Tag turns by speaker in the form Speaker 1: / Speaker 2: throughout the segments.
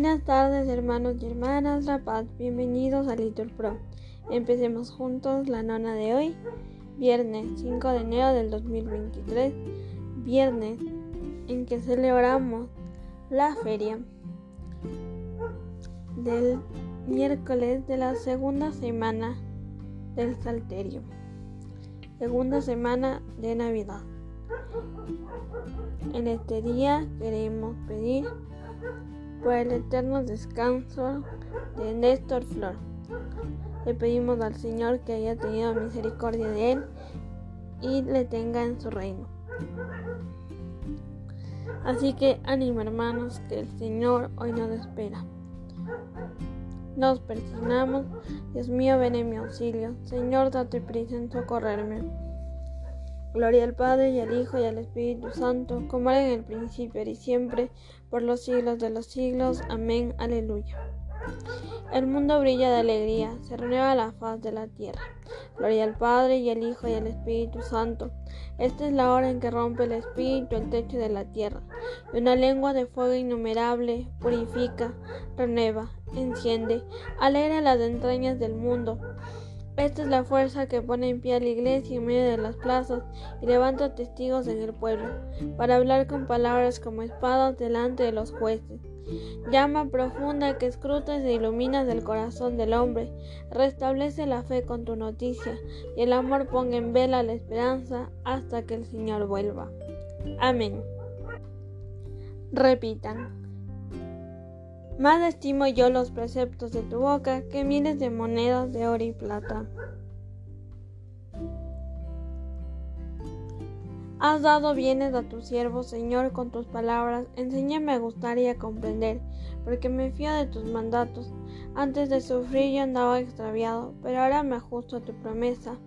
Speaker 1: Buenas tardes hermanos y hermanas La Paz, bienvenidos a Litur Pro. Empecemos juntos la nona de hoy, viernes 5 de enero del 2023, viernes en que celebramos la feria del miércoles de la segunda semana del Salterio, segunda semana de Navidad. En este día queremos pedir por el eterno descanso de Néstor Flor. Le pedimos al Señor que haya tenido misericordia de él y le tenga en su reino. Así que ánimo hermanos, que el Señor hoy nos espera. Nos persignamos, Dios mío, ven en mi auxilio. Señor, date prisa en socorrerme. Gloria al Padre y al Hijo y al Espíritu Santo, como era en el principio y siempre, por los siglos de los siglos. Amén. Aleluya. El mundo brilla de alegría, se renueva la faz de la tierra. Gloria al Padre y al Hijo y al Espíritu Santo. Esta es la hora en que rompe el Espíritu el techo de la tierra, y una lengua de fuego innumerable purifica, renueva, enciende, alegra las entrañas del mundo. Esta es la fuerza que pone en pie a la iglesia en medio de las plazas y levanta testigos en el pueblo, para hablar con palabras como espadas delante de los jueces. Llama profunda que escrutas e iluminas el corazón del hombre, restablece la fe con tu noticia, y el amor ponga en vela la esperanza hasta que el Señor vuelva. Amén. Repitan. Más estimo yo los preceptos de tu boca que miles de monedas de oro y plata. Has dado bienes a tu siervo, Señor, con tus palabras. Enséñame a gustar y a comprender, porque me fío de tus mandatos. Antes de sufrir yo andaba extraviado, pero ahora me ajusto a tu promesa.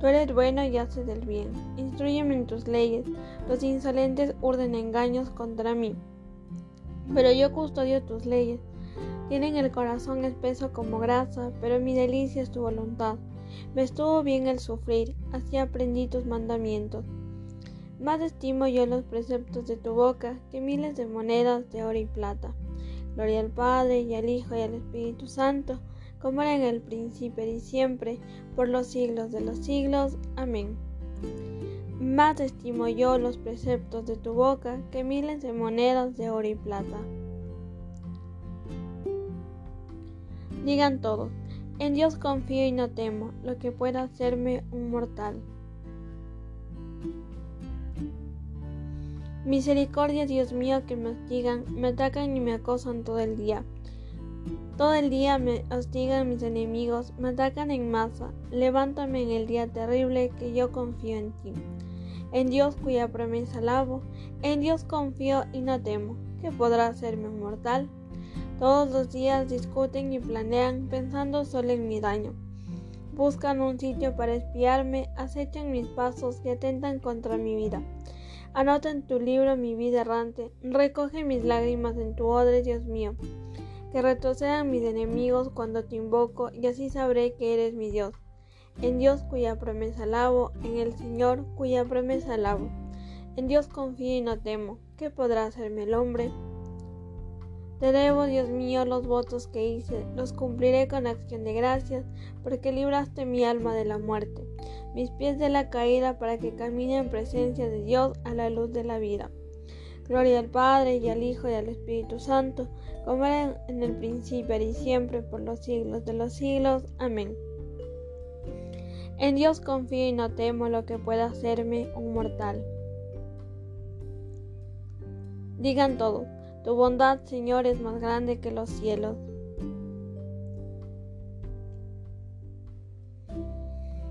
Speaker 1: Tú eres bueno y haces el bien. Instruyeme en tus leyes. Los insolentes urden engaños contra mí pero yo custodio tus leyes. Tienen el corazón espeso como grasa, pero mi delicia es tu voluntad. Me estuvo bien el sufrir, así aprendí tus mandamientos. Más estimo yo los preceptos de tu boca que miles de monedas de oro y plata. Gloria al Padre y al Hijo y al Espíritu Santo, como era en el principio y siempre, por los siglos de los siglos. Amén. Más estimo yo los preceptos de tu boca que miles de monedas de oro y plata. Digan todos, en Dios confío y no temo lo que pueda hacerme un mortal. Misericordia, Dios mío, que me hostigan, me atacan y me acosan todo el día. Todo el día me hostigan mis enemigos, me atacan en masa. Levántame en el día terrible que yo confío en ti en Dios cuya promesa alabo, en Dios confío y no temo, que podrá hacerme mortal. Todos los días discuten y planean pensando solo en mi daño. Buscan un sitio para espiarme, acechan mis pasos y atentan contra mi vida. Anota en tu libro mi vida errante, recoge mis lágrimas en tu odre, Dios mío. Que retrocedan mis enemigos cuando te invoco y así sabré que eres mi Dios en Dios cuya promesa alabo, en el Señor cuya promesa alabo. En Dios confío y no temo. ¿Qué podrá hacerme el hombre? Te debo, Dios mío, los votos que hice, los cumpliré con acción de gracias, porque libraste mi alma de la muerte, mis pies de la caída, para que camine en presencia de Dios a la luz de la vida. Gloria al Padre y al Hijo y al Espíritu Santo, como era en el principio y siempre, por los siglos de los siglos. Amén. En Dios confío y no temo lo que pueda hacerme un mortal. Digan todos, tu bondad, Señor, es más grande que los cielos.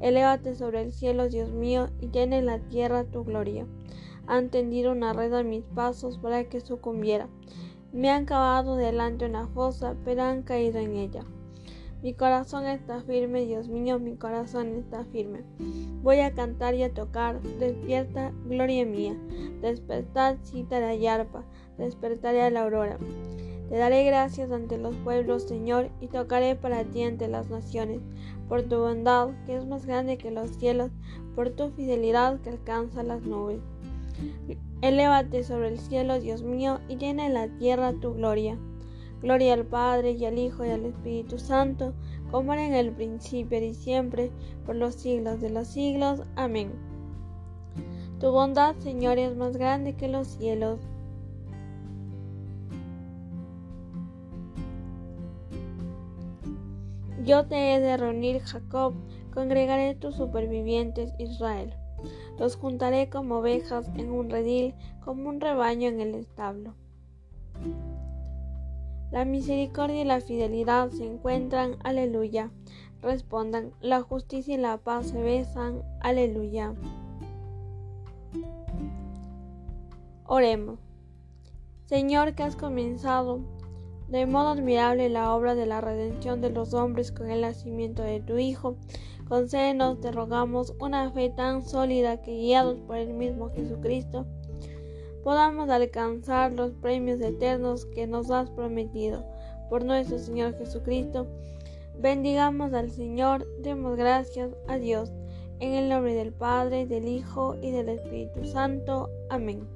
Speaker 1: Elévate sobre el cielo, Dios mío, y llene la tierra tu gloria. Han tendido una red a mis pasos para que sucumbiera. Me han cavado delante una fosa, pero han caído en ella. Mi corazón está firme, Dios mío, mi corazón está firme. Voy a cantar y a tocar, despierta, gloria mía. Despertad, cítara y arpa, despertaré a la aurora. Te daré gracias ante los pueblos, Señor, y tocaré para ti ante las naciones, por tu bondad, que es más grande que los cielos, por tu fidelidad que alcanza las nubes. Elévate sobre el cielo, Dios mío, y llena la tierra tu gloria. Gloria al Padre y al Hijo y al Espíritu Santo, como era en el principio y siempre, por los siglos de los siglos. Amén. Tu bondad, Señor, es más grande que los cielos. Yo te he de reunir, Jacob, congregaré tus supervivientes, Israel. Los juntaré como ovejas en un redil, como un rebaño en el establo. La misericordia y la fidelidad se encuentran, aleluya. Respondan, la justicia y la paz se besan, aleluya. Oremos. Señor, que has comenzado de modo admirable la obra de la redención de los hombres con el nacimiento de tu Hijo, concédenos, te rogamos, una fe tan sólida que guiados por el mismo Jesucristo, podamos alcanzar los premios eternos que nos has prometido. Por nuestro Señor Jesucristo, bendigamos al Señor, demos gracias a Dios. En el nombre del Padre, del Hijo y del Espíritu Santo. Amén.